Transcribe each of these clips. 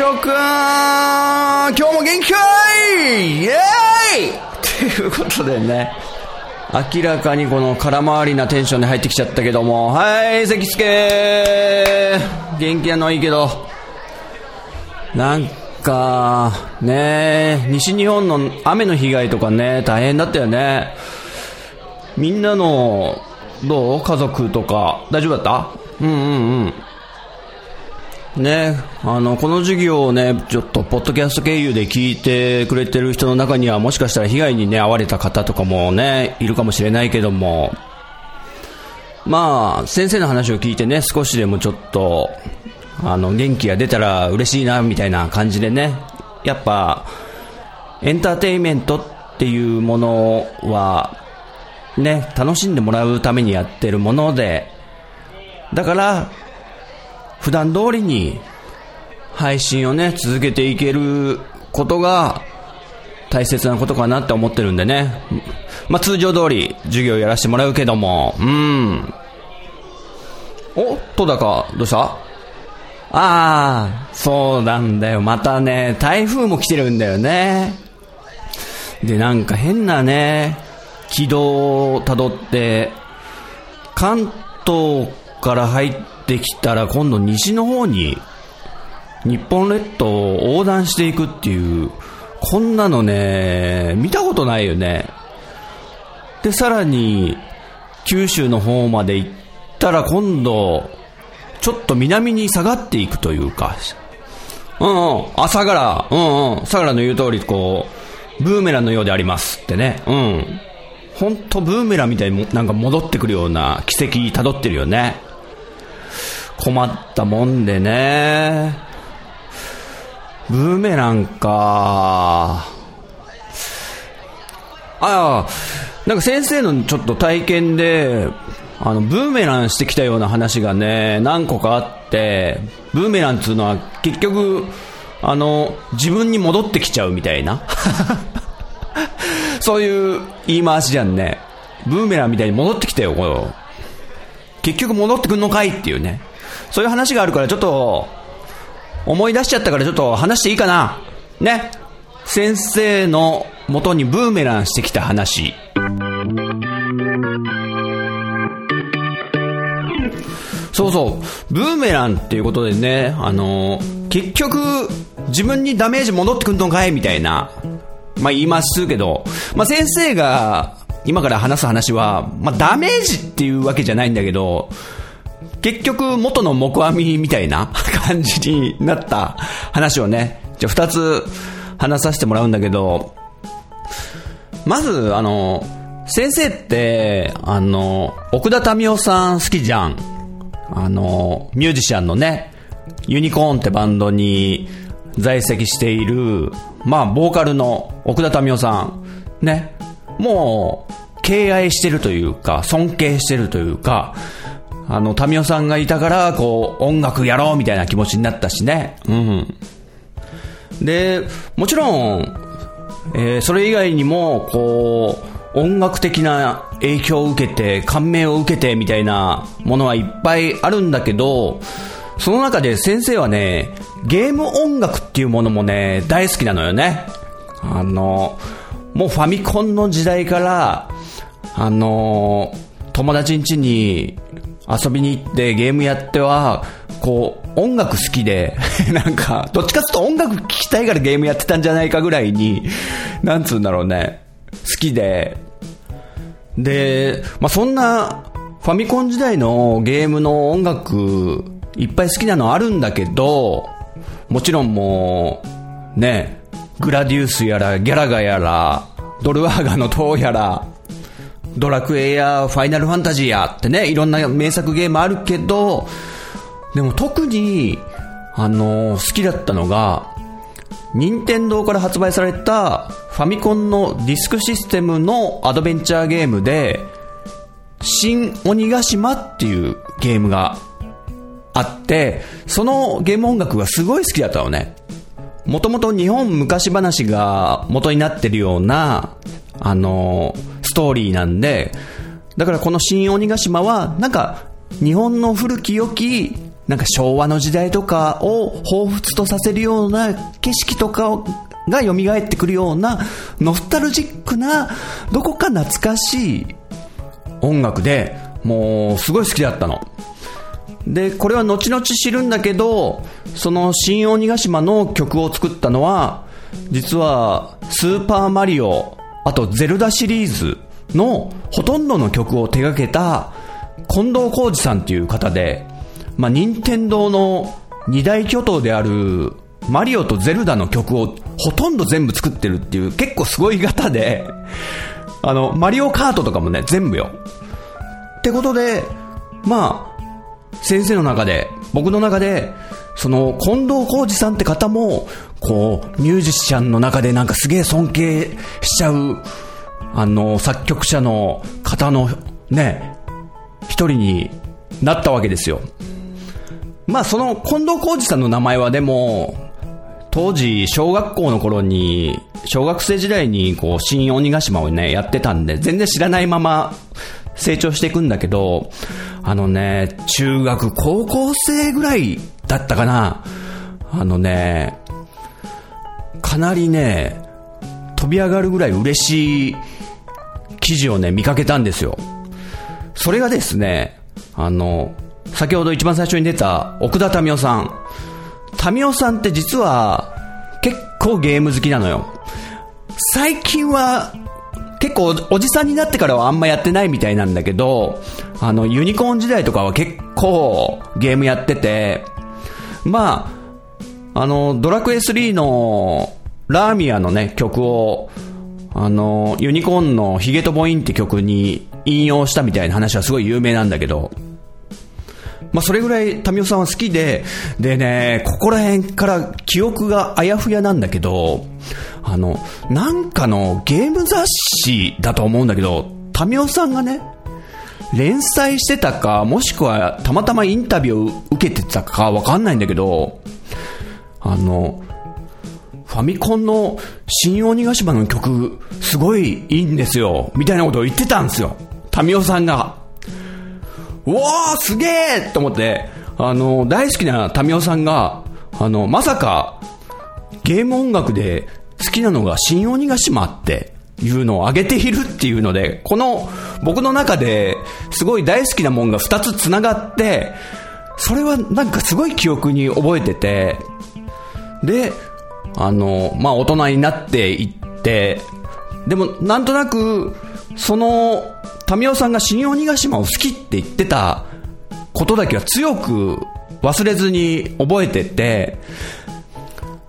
今日も元気かい。イエーイ。ということでね。明らかにこの空回りなテンションで入ってきちゃったけども。はい関助。元気なのはいいけど。なんかね西日本の雨の被害とかね大変だったよね。みんなのどう？家族とか。大丈夫だった？うんうんうん。ね、あの、この授業をね、ちょっと、ポッドキャスト経由で聞いてくれてる人の中には、もしかしたら被害にね、遭われた方とかもね、いるかもしれないけども、まあ、先生の話を聞いてね、少しでもちょっと、あの、元気が出たら嬉しいな、みたいな感じでね、やっぱ、エンターテインメントっていうものは、ね、楽しんでもらうためにやってるもので、だから、普段通りに配信をね、続けていけることが大切なことかなって思ってるんでね。まあ、通常通り授業やらせてもらうけども、うん。おとだか、どうした？ああ、そうなんだよ。またね、台風も来てるんだよね。で、なんか変なね、軌道を辿って、関東から入ってきたら今度西の方に日本列島を横断していくっていう、こんなのね、見たことないよね。で、さらに、九州の方まで行ったら今度、ちょっと南に下がっていくというか、うんうん、あ、相良、うんうん、相良の言う通り、こう、ブーメランのようでありますってね、うん。ほんとブーメランみたいになんか戻ってくるような奇跡辿ってるよね。困ったもんでね。ブーメランか。ああ、なんか先生のちょっと体験で、あの、ブーメランしてきたような話がね、何個かあって、ブーメランっていうのは結局、あの、自分に戻ってきちゃうみたいな。そういう言い回しじゃんね。ブーメランみたいに戻ってきたよ、これ結局戻ってくんのかいっていうね。そういう話があるからちょっと、思い出しちゃったからちょっと話していいかなね。先生の元にブーメランしてきた話。そうそう。ブーメランっていうことでね、あの結局、自分にダメージ戻ってくんのかいみたいな。まあ言いますけど、まあ先生が今から話す話は、まあダメージっていうわけじゃないんだけど、結局元の木阿弥みたいな感じになった話をね、じゃあ二つ話させてもらうんだけど、まず、あの、先生って、あの、奥田民生さん好きじゃん。あの、ミュージシャンのね、ユニコーンってバンドに在籍している、まあ、ボーカルの奥田民生さん。ね。もう、敬愛してるというか、尊敬してるというか、あの、民生さんがいたから、こう、音楽やろうみたいな気持ちになったしね。うん。で、もちろん、えーそれ以外にも、こう、音楽的な影響を受けて、感銘を受けてみたいなものはいっぱいあるんだけど、その中で先生はね、ゲーム音楽っていうものもね、大好きなのよね。あの、もうファミコンの時代から、あの、友達ん家に遊びに行ってゲームやっては、こう、音楽好きで、なんか、どっちかっていうと音楽聴きたいからゲームやってたんじゃないかぐらいに、なんつうんだろうね、好きで、で、まあ、そんな、ファミコン時代のゲームの音楽、いっぱい好きなのあるんだけど、もちろんもう、ね、グラディウスやら、ギャラガやら、ドルワーガの塔やら、ドラクエやファイナルファンタジーやってね、いろんな名作ゲームあるけど、でも特にあの好きだったのが、任天堂から発売されたファミコンのディスクシステムのアドベンチャーゲームで、新鬼ヶ島っていうゲームがあって、そのゲーム音楽がすごい好きだったのね。もともと日本昔話が元になってるような、あの、ストーリーなんで、だからこの新鬼ヶ島は、なんか、日本の古き良き、なんか昭和の時代とかを彷彿とさせるような景色とかが蘇ってくるような、ノスタルジックな、どこか懐かしい音楽で、もう、すごい好きだったの。で、これは後々知るんだけど、その新鬼ヶ島の曲を作ったのは、実は、スーパーマリオ、あとゼルダシリーズのほとんどの曲を手掛けた近藤浩二さんっていう方で、まあ、任天堂の二大巨頭であるマリオとゼルダの曲をほとんど全部作ってるっていう結構すごい方で、あの、マリオカートとかもね、全部よ。ってことで、まあ、先生の中で、僕の中で、その、近藤浩二さんって方も、こう、ミュージシャンの中でなんかすげえ尊敬しちゃう、あの、作曲者の方の、ね、一人になったわけですよ。まあ、その、近藤浩二さんの名前はでも、当時、小学校の頃に、小学生時代に、こう、新鬼ヶ島をね、やってたんで、全然知らないまま、成長していくんだけど、あのね、中学、高校生ぐらいだったかな。あのね、かなりね、飛び上がるぐらい嬉しい記事をね、見かけたんですよ。それがですね、あの、先ほど一番最初に出た奥田民生さん。民生さんって実は結構ゲーム好きなのよ。最近は結構おじさんになってからはあんまやってないみたいなんだけど、あの、ユニコーン時代とかは結構ゲームやってて、まあ、あの、ドラクエ3のラーミアのね、曲を、あの、ユニコーンのヒゲとボインって曲に引用したみたいな話はすごい有名なんだけど、まあ、それぐらい民生さんは好きで、でね、ここら辺から記憶があやふやなんだけど、あの、なんかのゲーム雑誌だと思うんだけど、民生さんがね、連載してたか、もしくはたまたまインタビューを受けてたかわかんないんだけど、あの、ァミコンの新鬼ヶ島の曲、すごいいいんですよ、みたいなことを言ってたんですよ。民生さんが。うわーすげえと思って、あの、大好きな民生さんが、あの、まさか、ゲーム音楽で好きなのが新鬼ヶ島っていうのを上げているっていうので、この僕の中ですごい大好きなもんが2つ繋がって、それはなんかすごい記憶に覚えてて、で、あの、まあ、大人になっていって、でもなんとなく、その民生さんが新鬼ヶ島を好きって言ってたことだけは強く忘れずに覚えてて、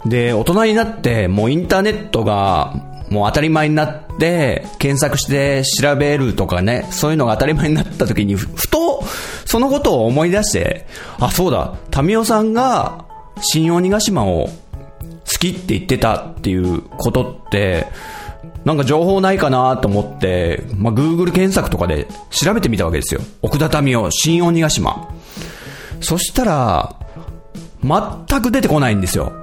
で、大人になってもうインターネットがもう当たり前になって、検索して調べるとかね、そういうのが当たり前になった時に、ふと、そのことを思い出して、あ、そうだ、民生さんが新鬼ヶ島をきって言ってたっていうことって、なんか情報ないかなと思って、まあ、Google 検索とかで調べてみたわけですよ。奥田民生、新鬼ヶ島。そしたら、全く出てこないんですよ。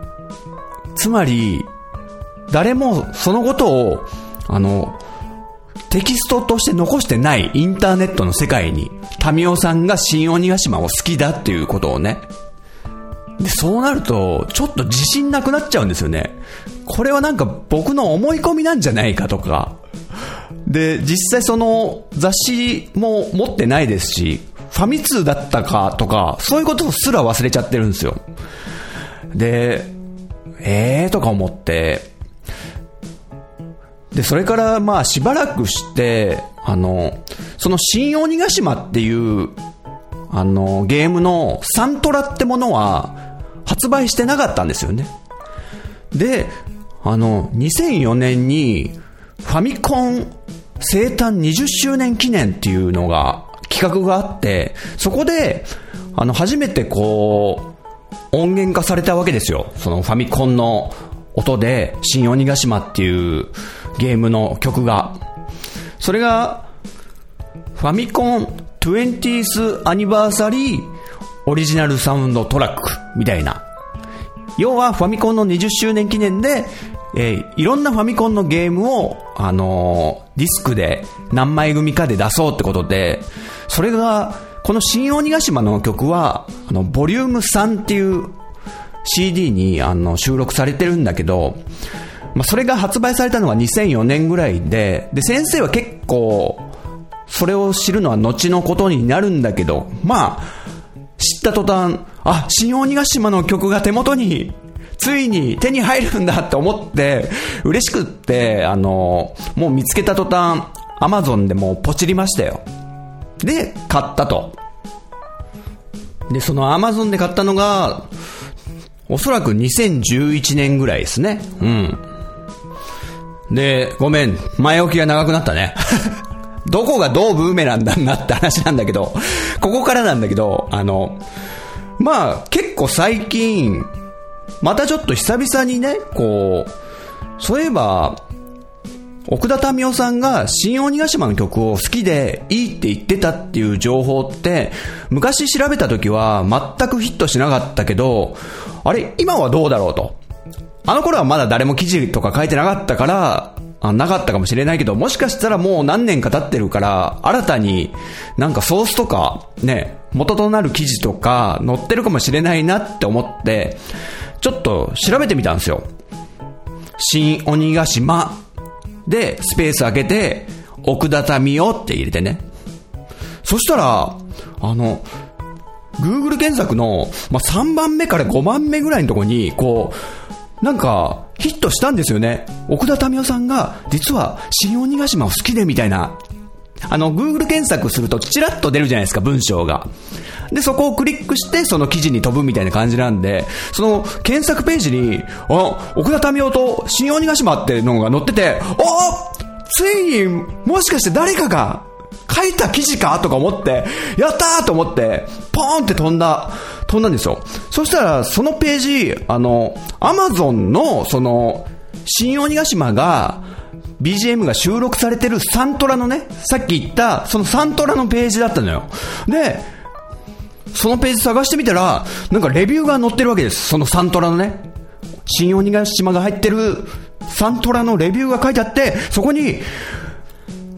つまり、誰もそのことを、あの、テキストとして残してないインターネットの世界に、民生さんが新鬼ヶ島を好きだっていうことをね。で、そうなると、ちょっと自信なくなっちゃうんですよね。これはなんか僕の思い込みなんじゃないかとか。で、実際その雑誌も持ってないですし、ファミ通だったかとか、そういうことすら忘れちゃってるんですよ。で、ええーとか思って、で、それからまあしばらくして、あの、その新鬼ヶ島っていう、あの、ゲームのサントラってものは発売してなかったんですよね。で、あの、2004年にファミコン生誕20周年記念っていうのが、企画があって、そこで、あの、初めてこう、音源化されたわけですよ。そのファミコンの音で、新鬼ヶ島っていうゲームの曲が。それが、ファミコン 20th アニバーサリーオリジナルサウンドトラックみたいな。要はファミコンの20周年記念で、えー、いろんなファミコンのゲームを、あのー、ディスクで何枚組かで出そうってことで、それが、この新鬼ヶ島の曲は、あの、ボリューム3っていう CD にあの収録されてるんだけど、まあ、それが発売されたのが2004年ぐらいで、で、先生は結構、それを知るのは後のことになるんだけど、まあ、知った途端、あ、新鬼ヶ島の曲が手元に、ついに手に入るんだって思って、嬉しくって、あの、もう見つけた途端、アマゾンでもうポチりましたよ。で、買ったと。で、そのアマゾンで買ったのが、おそらく2011年ぐらいですね。うん。で、ごめん、前置きが長くなったね。どこがどうブーメランだなって話なんだけど、ここからなんだけど、あの、まあ、結構最近、またちょっと久々にね、こう、そういえば、奥田民生さんが新鬼ヶ島の曲を好きでいいって言ってたっていう情報って、昔調べた時は全くヒットしなかったけど、あれ、今はどうだろうと。あの頃はまだ誰も記事とか書いてなかったから、あなかったかもしれないけど、もしかしたらもう何年か経ってるから、新たになんかソースとか、ね、元となる記事とか載ってるかもしれないなって思って、ちょっと調べてみたんですよ。新鬼ヶ島で、スペース開けて、奥田民生って入れてね。そしたら、あの、Google 検索の、まあ、3番目から5番目ぐらいのとこに、こう、なんか、ヒットしたんですよね。奥田民生さんが、実は、新鬼ヶ島を好きでみたいな。あの、Google 検索すると、チラッと出るじゃないですか、文章が。で、そこをクリックして、その記事に飛ぶみたいな感じなんで、その、検索ページに、あ、奥田民生と新鬼ヶ島っていうのが載ってて、あついに、もしかして誰かが、書いた記事かとか思って、やったーと思って、ポーンって飛んだ、飛んだんですよ。そしたら、そのページ、あの、アマゾンの、その、新鬼ヶ島が、BGM が収録されてるサントラのね、さっき言った、そのサントラのページだったのよ。で、そのページ探してみたら、なんかレビューが載ってるわけです。そのサントラのね。新鬼ヶ島が入ってるサントラのレビューが書いてあって、そこに、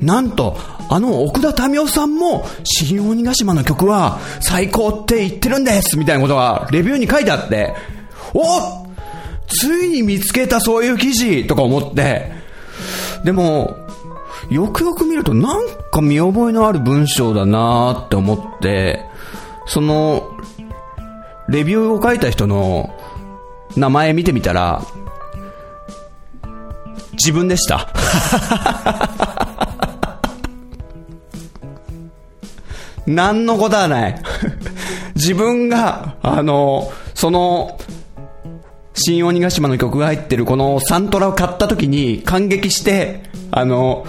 なんと、あの奥田民生さんも、新鬼ヶ島の曲は最高って言ってるんですみたいなことがレビューに書いてあって、おついに見つけたそういう記事とか思って、でも、よくよく見るとなんか見覚えのある文章だなーって思って、その、レビューを書いた人の名前見てみたら、自分でした。何のことはない。自分が、あの、その、新鬼ヶ島の曲が入ってるこのサントラを買った時に感激して、あの、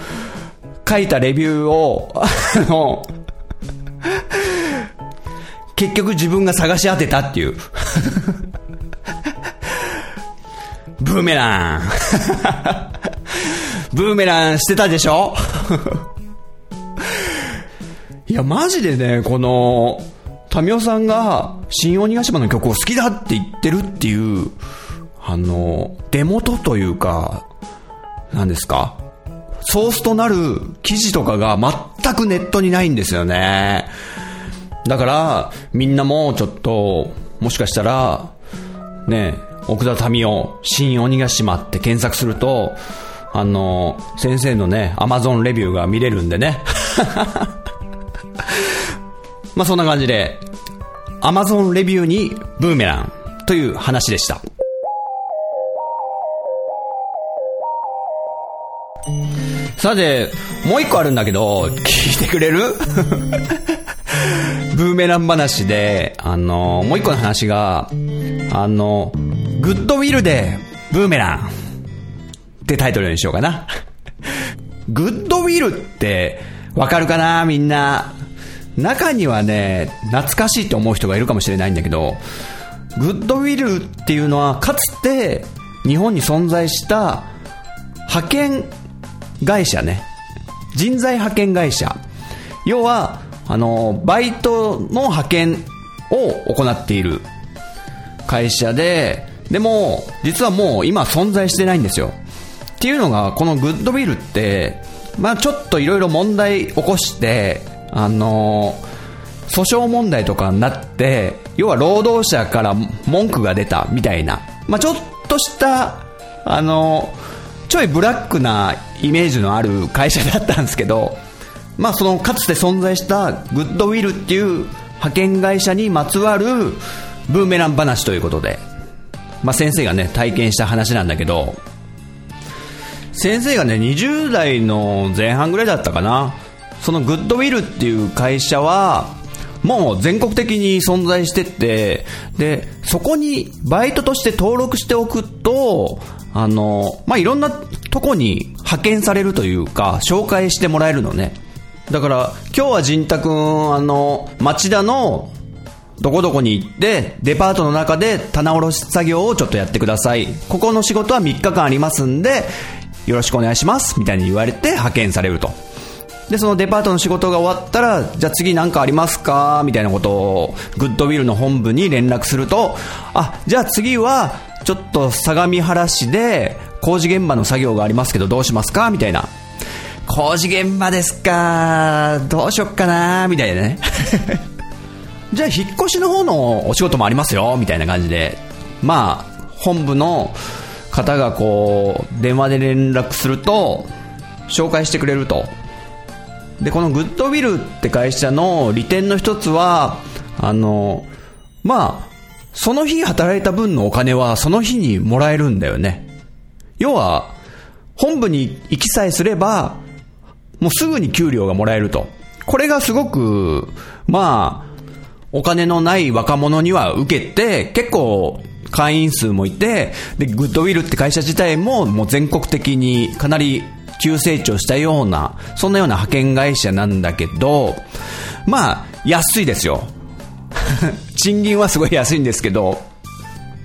書いたレビューを、あの、結局自分が探し当てたっていう。ブーメラン。ブーメランしてたでしょ？いや、マジでね、この、タミオさんが、新鬼ヶ島の曲を好きだって言ってるっていう、あの、出元というか、何ですか？ソースとなる記事とかが全くネットにないんですよね。だから、みんなもちょっと、もしかしたら、ね、奥田民生、新鬼ヶ島って検索すると、あの、先生のね、アマゾンレビューが見れるんでね。まあそんな感じで、Amazon レビューにブーメランという話でした。さて、もう一個あるんだけど、聞いてくれる？ブーメラン話で、あの、もう一個の話が、あの、グッドウィルでブーメランってタイトルにしようかな。グッドウィルってわかるかなみんな？中にはね、懐かしいって思う人がいるかもしれないんだけど、グッドウィルっていうのはかつて日本に存在した派遣会社ね。人材派遣会社。要は、あの、バイトの派遣を行っている会社で、でも、実はもう今存在してないんですよ。っていうのが、このグッドウィルって、まあちょっといろいろ問題起こして、あの訴訟問題とかになって、要は労働者から文句が出たみたいな、まあちょっとした、あのちょいブラックなイメージのある会社だったんですけど、まあそのかつて存在したグッドウィルっていう派遣会社にまつわるブーメラン話ということで、まあ先生がね、体験した話なんだけど、先生がね、20代の前半ぐらいだったかな。そのグッドウィルっていう会社は、もう全国的に存在してて、で、そこにバイトとして登録しておくと、あの、まあ、いろんなとこに派遣されるというか、紹介してもらえるのね。だから、今日は仁太くん、あの、町田のどこどこに行って、デパートの中で棚卸し作業をちょっとやってください。ここの仕事は3日間ありますんで、よろしくお願いしますみたいに言われて派遣されると。で、そのデパートの仕事が終わったら、じゃあ次何かありますか？みたいなことを、グッドウィルの本部に連絡すると、あ、じゃあ次は、ちょっと相模原市で工事現場の作業がありますけどどうしますか？みたいな。工事現場ですか？どうしよっかな？みたいなね。じゃあ引っ越しの方のお仕事もありますよ？みたいな感じで。まあ、本部の方がこう、電話で連絡すると、紹介してくれると。で、このグッドウィルって会社の利点の一つは、あの、まあ、その日働いた分のお金はその日にもらえるんだよね。要は、本部に行きさえすれば、もうすぐに給料がもらえると。これがすごく、まあ、お金のない若者には受けて、結構会員数もいて、で、グッドウィルって会社自体ももう全国的にかなり急成長したような、そんなような派遣会社なんだけど、まあ、安いですよ。賃金はすごい安いんですけど、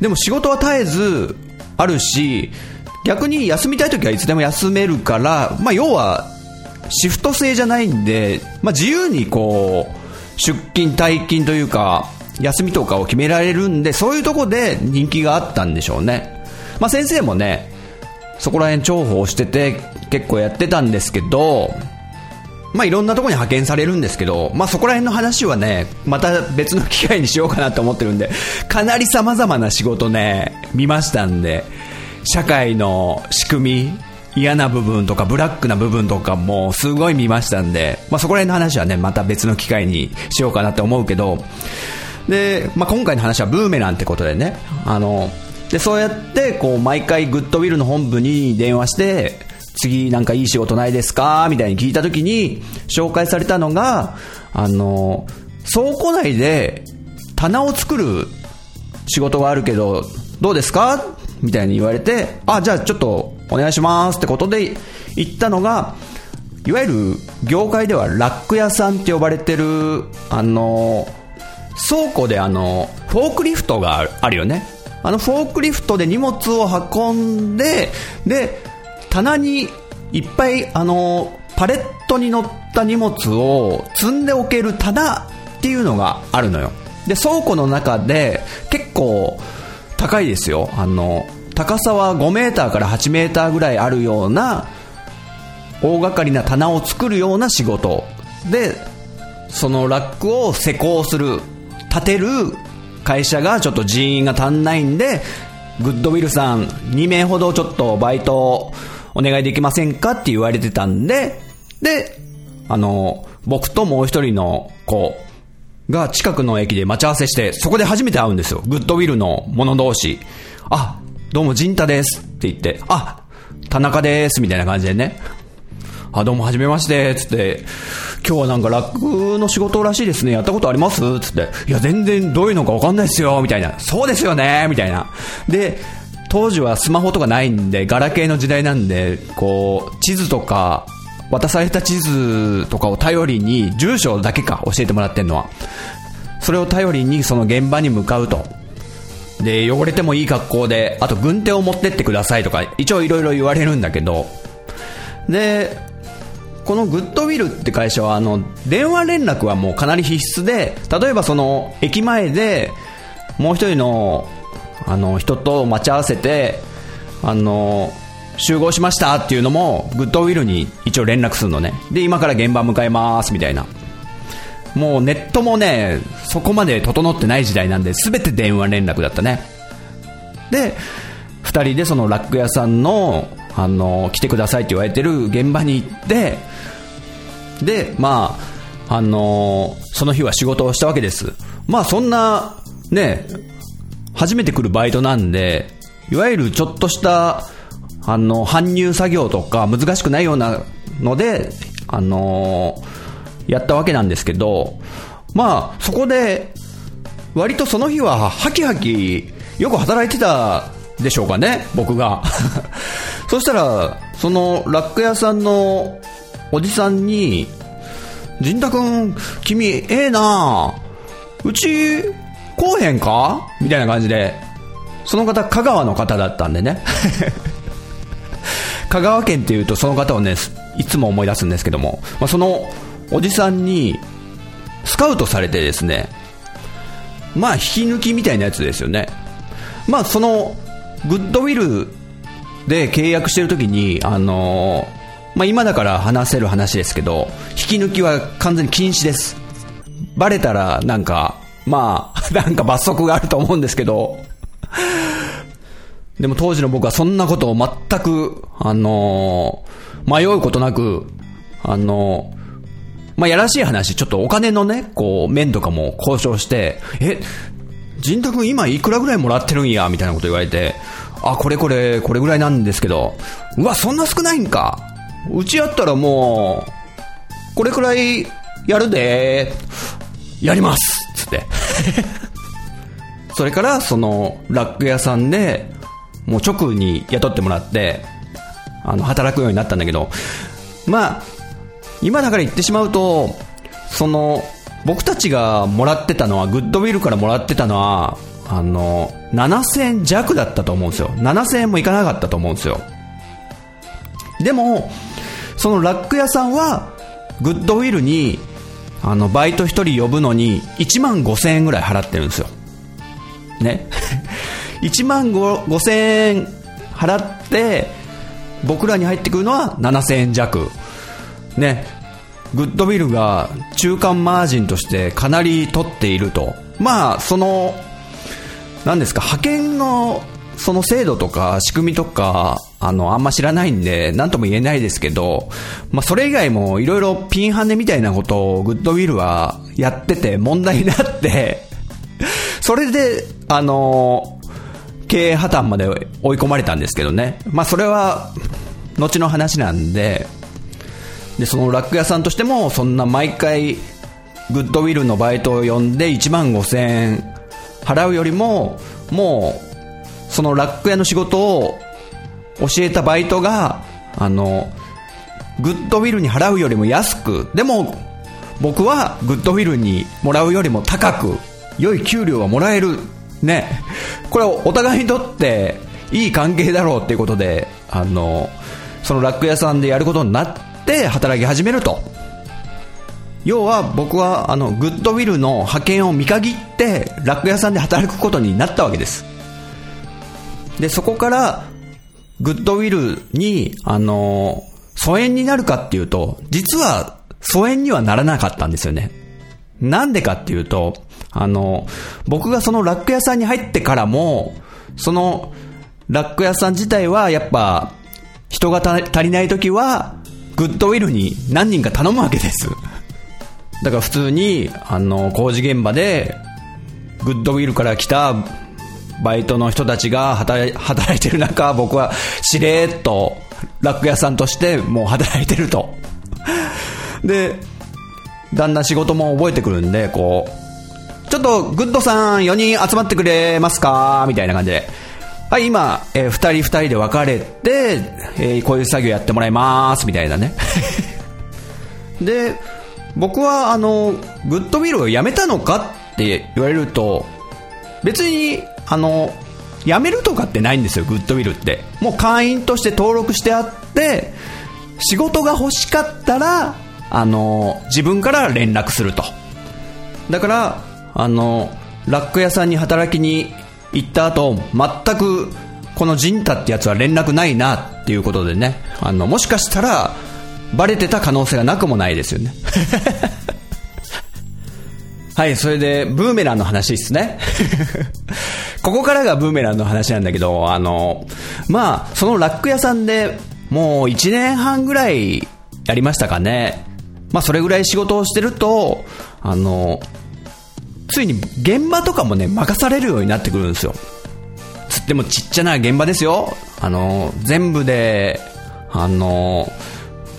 でも仕事は絶えずあるし、逆に休みたい時はいつでも休めるから、まあ要は、シフト制じゃないんで、まあ自由にこう、出勤、退勤というか、休みとかを決められるんで、そういうとこで人気があったんでしょうね。まあ先生もね、そこら辺重宝してて結構やってたんですけど、まあいろんなとこに派遣されるんですけど、まあそこら辺の話はね、また別の機会にしようかなと思ってるんで、かなり様々な仕事ね、見ましたんで、社会の仕組み、嫌な部分とかブラックな部分とかもすごい見ましたんで、まあそこら辺の話はね、また別の機会にしようかなと思うけど、で、まあ今回の話はブーメランってことでね、あの、で、そうやって、こう、毎回グッドウィルの本部に電話して、次なんかいい仕事ないですか？みたいに聞いた時に、紹介されたのが、あの、倉庫内で棚を作る仕事があるけど、どうですか？みたいに言われて、あ、じゃあちょっとお願いしますってことで言ったのが、いわゆる業界ではラック屋さんって呼ばれてる、あの、倉庫であの、フォークリフトがあるよね。あのフォークリフトで荷物を運んで、で、棚にいっぱい、あの、パレットに乗った荷物を積んでおける棚っていうのがあるのよ。で、倉庫の中で結構高いですよ。あの、高さは5メーターから8メーターぐらいあるような大掛かりな棚を作るような仕事で、そのラックを施工する、立てる会社がちょっと人員が足んないんで、グッドウィルさん2名ほどちょっとバイトお願いできませんかって言われてたんで、で、あの、僕ともう一人の子が近くの駅で待ち合わせして、そこで初めて会うんですよ。グッドウィルの者同士。あ、どうもジンタですって言って、あ、田中ですみたいな感じでね。あ、どうも、はじめまして、つって、今日はなんかラックの仕事らしいですね、やったことあります？つって、いや、全然どういうのかわかんないですよ、みたいな。そうですよね、みたいな。で、当時はスマホとかないんで、ガラケーの時代なんで、こう、地図とか、渡された地図とかを頼りに、住所だけか教えてもらってんのは。それを頼りにその現場に向かうと。で、汚れてもいい格好で、あと軍手を持ってってくださいとか、一応いろいろ言われるんだけど、で、このグッドウィルって会社は、あの、電話連絡はもうかなり必須で、例えばその、駅前で、もう一人の、あの、人と待ち合わせて、あの、集合しましたっていうのも、グッドウィルに一応連絡するのね。で、今から現場向かいますみたいな。もうネットもね、そこまで整ってない時代なんで、全て電話連絡だったね。で、2人でそのラック屋さんの、あの、来てくださいって言われてる現場に行って、で、まあ、あの、その日は仕事をしたわけです。まあそんな、ね、初めて来るバイトなんで、いわゆるちょっとした、あの、搬入作業とか難しくないようなので、あのやったわけなんですけど、まあ、そこで、割とその日は、ハキハキ、よく働いてたでしょうかね、僕が。そしたら、その、ラック屋さんのおじさんに、陣太くん、君、ええなうち、こうへんか？みたいな感じで、その方、香川の方だったんでね。香川県っていうと、その方をね、いつも思い出すんですけども、まあ、そのおじさんに、スカウトされてですね、まあ、引き抜きみたいなやつですよね。まあ、その、グッドウィルで契約してる時に、あのー、まあ、今だから話せる話ですけど、引き抜きは完全に禁止です。バレたら、なんか、まあ、なんか罰則があると思うんですけど、でも当時の僕はそんなことを全く、あのー、迷うことなく、あのー、まあ、やらしい話、ちょっとお金のね、こう、面とかも交渉して、え、仁太君今いくらぐらいもらってるんや、みたいなこと言われて、あ、これこれ、これぐらいなんですけど、うわ、そんな少ないんか。うちやったらもう、これくらいやるで、やりますつって。それから、その、ラック屋さんで、もう直に雇ってもらって、あの、働くようになったんだけど、まあ、今だから言ってしまうと、その、僕たちがもらってたのは、グッドウィルからもらってたのは、あの、7000円弱だったと思うんですよ。7000円もいかなかったと思うんですよ。でも、そのラック屋さんは、グッドウィルに、あの、バイト1人呼ぶのに、1万5000円ぐらい払ってるんですよ。ね。1万5000円払って、僕らに入ってくるのは7000円弱。ね。グッドウィルが中間マージンとしてかなり取っていると。まあ、その、何ですか、派遣のその制度とか仕組みとか、あの、あんま知らないんで、なんとも言えないですけど、まあ、それ以外もいろいろピンハネみたいなことをグッドウィルはやってて問題になってそれで、あの、経営破綻まで追い込まれたんですけどね。まあ、それは、後の話なんで、で、そのラック屋さんとしても、そんな毎回、グッドウィルのバイトを呼んで1万5000円払うよりも、もう、そのラック屋の仕事を教えたバイトが、あの、グッドウィルに払うよりも安く、でも、僕はグッドウィルにもらうよりも高く、良い給料がもらえる。ね。これお互いにとっていい関係だろうっていうことで、あの、そのラック屋さんでやることになっって働き始めると。要は僕はあのグッドウィルの派遣を見限ってラック屋さんで働くことになったわけです。で、そこからグッドウィルに、あの、疎遠になるかっていうと、実は疎遠にはならなかったんですよね。なんでかっていうと、あの、僕がそのラック屋さんに入ってからも、そのラック屋さん自体はやっぱ人が足りない時はグッドウィルに何人か頼むわけです。だから普通に、あの、工事現場で、グッドウィルから来たバイトの人たちが働いてる中、僕はしれーっと、ラック屋さんとしてもう働いてると。で、だんだん仕事も覚えてくるんで、こう、ちょっとグッドさん4人集まってくれますか？みたいな感じで。はい、今、えー、二人二人で分かれて、えー、こういう作業やってもらいます、みたいなね。で、僕は、あの、グッドウィルをやめたのかって言われると、別にあの、辞めるとかってないんですよ、グッドウィルって。もう会員として登録してあって、仕事が欲しかったら、あの、自分から連絡すると。だから、あの、ラック屋さんに働きに行った後、全く、このジンタってやつは連絡ないなっていうことでね、あの、もしかしたら、バレてた可能性がなくもないですよね。はい、それで、ブーメランの話ですね。ここからがブーメランの話なんだけど、あの、まあ、そのラック屋さんでもう1年半ぐらいやりましたかね。まあ、それぐらい仕事をしてると、あの、ついに現場とかもね、任されるようになってくるんですよ。つってもちっちゃな現場ですよ。あの、全部で、あの、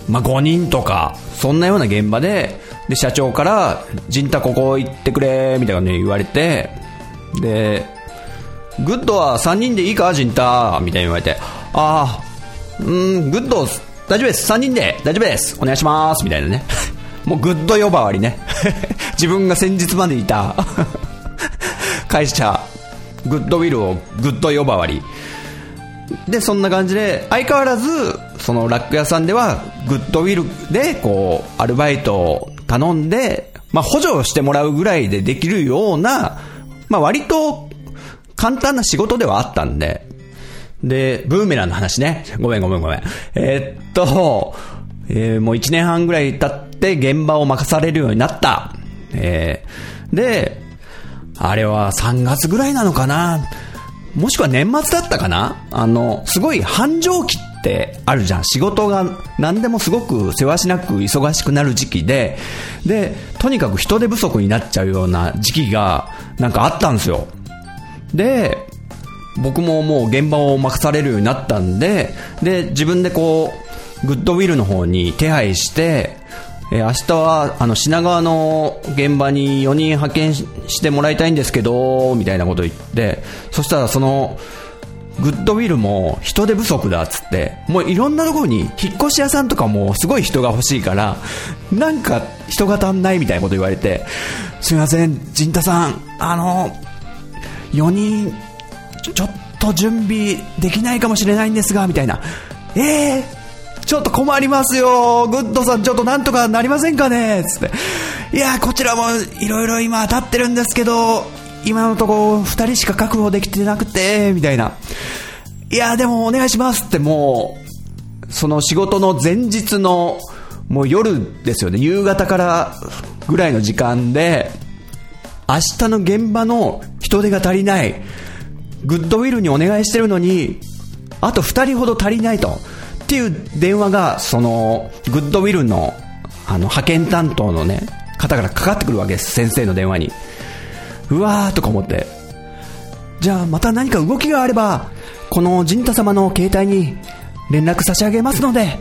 まあ、5人とか、そんなような現場で、で、社長から、ジンタここ行ってくれ、みたいなね、言われて、で、グッドは3人でいいか、陣太みたいに言われて、ああ、うん、グッド、大丈夫です、3人で大丈夫です、お願いします、みたいなね。もうグッド呼ばわりね。自分が先日までいた 会社、グッドウィルをグッド呼ばわり。で、そんな感じで、相変わらず、そのラック屋さんでは、グッドウィルで、こう、アルバイトを頼んで、まあ、補助してもらうぐらいでできるような、まあ、割と簡単な仕事ではあったんで、で、ブーメランの話ね。ごめんごめんごめん。えー、っと、えー、もう1年半ぐらい経って現場を任されるようになった。えー、で、あれは3月ぐらいなのかな？もしくは年末だったかな？あの、すごい繁盛期ってあるじゃん。仕事が何でもすごくせわしなく忙しくなる時期で、で、とにかく人手不足になっちゃうような時期がなんかあったんですよ。で、僕ももう現場を任されるようになったんで、で、自分でこう、グッドウィルの方に手配して、えー、明日はあの品川の現場に4人派遣してもらいたいんですけど、みたいなこと言って、そしたらその、グッドウィルも人手不足だっつって、もういろんなところに引っ引っ越し屋さんとかもすごい人が欲しいから、なんか人が足んないみたいなこと言われて、すいません、陣太さん、あの、4人、ちょっと準備できないかもしれないんですが、みたいな。えー、ちょっと困りますよ。グッドさん、ちょっとなんとかなりませんかね？つって。いや、こちらもいろいろ今当たってるんですけど、今のところ2人しか確保できてなくて、みたいな。いや、でもお願いしますってもう、その仕事の前日の、もう夜ですよね、夕方からぐらいの時間で、明日の現場の人手が足りない、グッドウィルにお願いしてるのに、あと2人ほど足りないと。っていう電話が、その、グッドウィルの、あの、派遣担当のね、方からかかってくるわけです、先生の電話に。うわーとか思って。じゃあまた何か動きがあれば、この陣太様の携帯に連絡差し上げますので、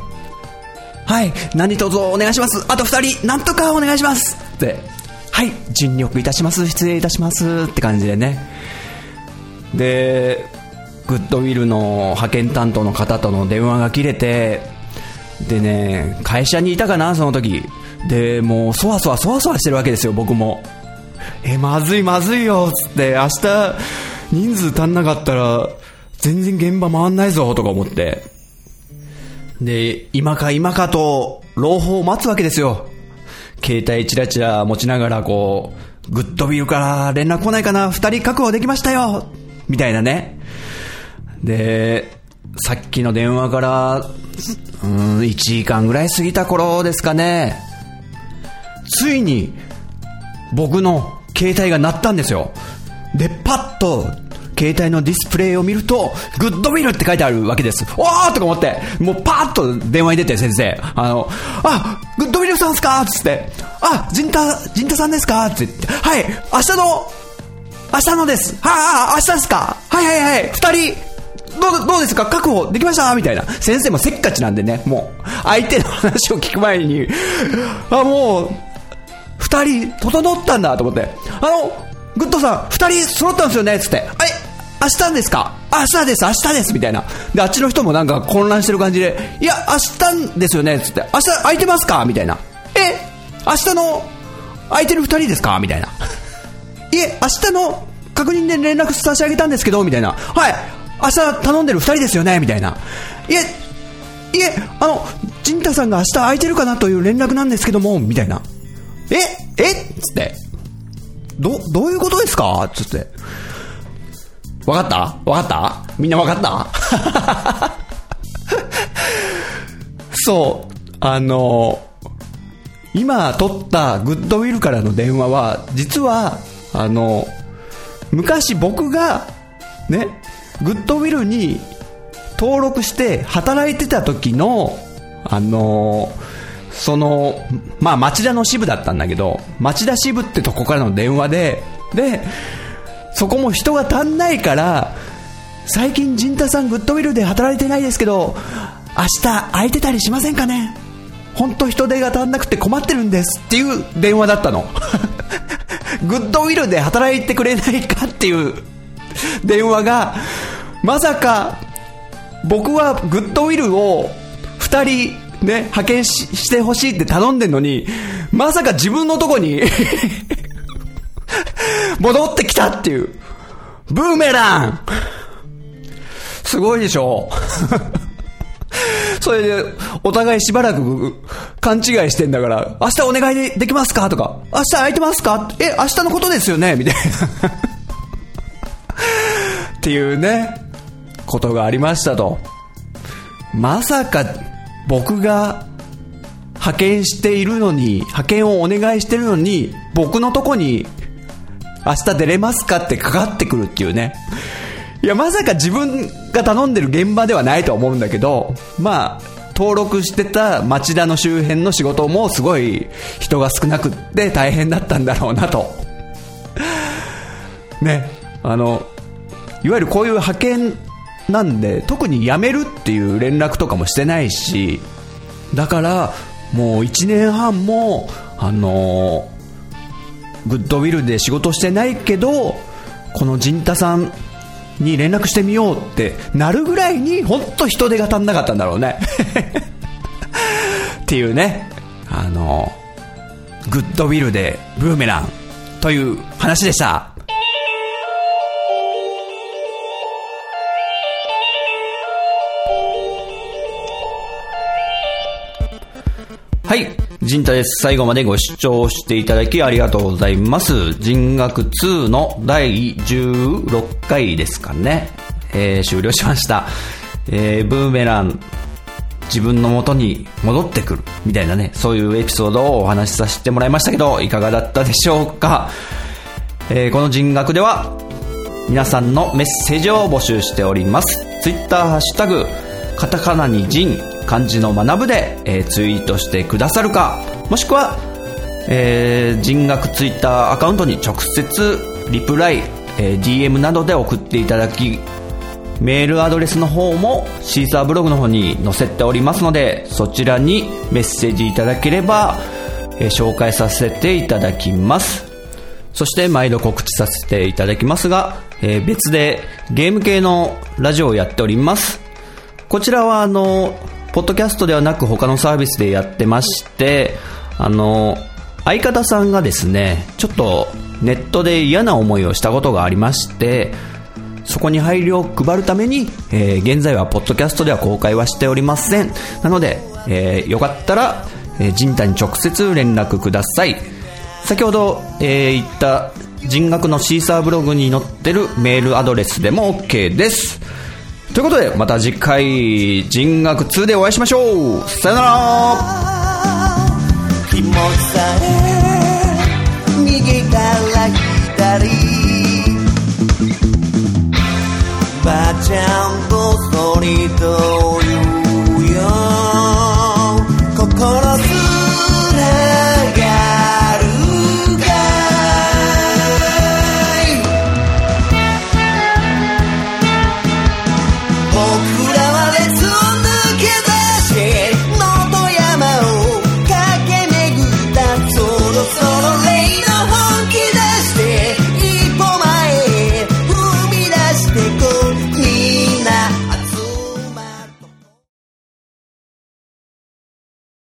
はい、何卒お願いします。あと2人、なんとかお願いしますって、はい、尽力いたします。失礼いたしますって感じでね。で、グッドウィルの派遣担当の方との電話が切れて、でね、会社にいたかな、その時。で、もう、そわそわそわそわしてるわけですよ、僕も。え、まずいまずいよ、つって、明日、人数足んなかったら、全然現場回んないぞ、とか思って。で、今か今かと、朗報を待つわけですよ。携帯チラチラ持ちながら、こう、グッドビルから連絡来ないかな、二人確保できましたよみたいなね。で、さっきの電話から、うん、1時間ぐらい過ぎた頃ですかね。ついに、僕の携帯が鳴ったんですよ。で、パッと、携帯のディスプレイを見ると、グッドウィルって書いてあるわけです。おーとか思って、もうパーッと電話に出てんせい、あの、あ、グッドウィルさんですかつって、あ、ジンタ、ジンタさんですか？って言って、はい、明日の、明日のです。はあ、明日ですか？はいはいはい、二人、どう、どうですか？確保できました？みたいな。先生もせっかちなんでね、もう、相手の話を聞く前に、あ、もう、二人、整ったんだと思って、あの、グッドさん、二人揃ったんですよね？つって、あれ明日ですか？明日です、明日です、みたいな。で、あっちの人もなんか混乱してる感じで、いや、明日ですよね？つって、明日空いてますか？みたいな。え明日の空いてる二人ですか？みたいな。いえ、明日の確認で連絡差し上げたんですけど、みたいな。はい、明日頼んでる2人ですよね、みたいな。いえ、いえ、あの、陣太さんが明日空いてるかなという連絡なんですけども、みたいな。ええ？つって。ど、どういうことですか？つって。わかった？わかった？みんなわかった？そう、あの、今取ったグッドウィルからの電話は、実は、あの、昔僕が、ね、グッドウィルに登録して働いてた時の、あのその、まあ町田の支部だったんだけど、町田支部ってとこからの電話で、で、そこも人が足んないから、最近陣太さんグッドウィルで働いてないですけど、明日空いてたりしませんかね？本当人手が足んなくて困ってるんですっていう電話だったの。グッドウィルで働いてくれないかっていう電話が、まさか僕はグッドウィルを2人ね、派遣ししてほしいって頼んでんのに、まさか自分のとこに 戻ってきたっていう。ブーメラン。すごいでしょ。それで、お互いしばらく勘違いしてんだから、明日お願いでできますか？とか、明日空いてますか？え、明日のことですよね？みたいな。っていうね、ことがありましたと。まさか、僕が派遣しているのに、派遣をお願いしてるのに、僕のとこに、明日出れますかってかかってくるっていうね。いや、まさか自分が頼んでる現場ではないと思うんだけど、まあ、登録してた町田の周辺の仕事もすごい人が少なくって大変だったんだろうなと。ね、あの、いわゆるこういう派遣なんで、特に辞めるっていう連絡とかもしてないし、だから、もう1年半も、あのグッドウィルで仕事してないけど、この陣太さんに連絡してみようってなるぐらいに本当人手が足んなかったんだろうね。っていうね。あのグッドウィルでブーメランという話でした。はい陣太です。最後までご視聴していただきありがとうございます。人学2の第16回ですかね。えー、終了しました。えー、ブーメラン、自分の元に戻ってくる、みたいなね、そういうエピソードをお話しさせてもらいましたけど、いかがだったでしょうか。えー、この人学では、皆さんのメッセージを募集しております。ツイッターハッシュタグ、カタカナに人、漢字の学ぶで、えー、ツイートしてくださるか、もしくは、えー、人学ツイッターアカウントに直接リプライ、えー、DM などで送っていただき、メールアドレスの方もシーサーブログの方に載せておりますので、そちらにメッセージいただければ、えー、紹介させていただきます。そして毎度告知させていただきますが、えー、別でゲーム系のラジオをやっております。こちらはあの、ポッドキャストではなく他のサービスでやってまして、あの、相方さんがですね、ちょっとネットで嫌な思いをしたことがありまして、そこに配慮を配るために、えー、現在はポッドキャストでは公開はしておりません。なので、えー、よかったら、えー、ジンタに直接連絡ください。先ほど、えー、言った人学のシーサーブログに載ってるメールアドレスでも OK です。ということで、また次回、人学2でお会いしましょう。さよなら。気持ちさえ右から左。ばあちゃんとそりと言う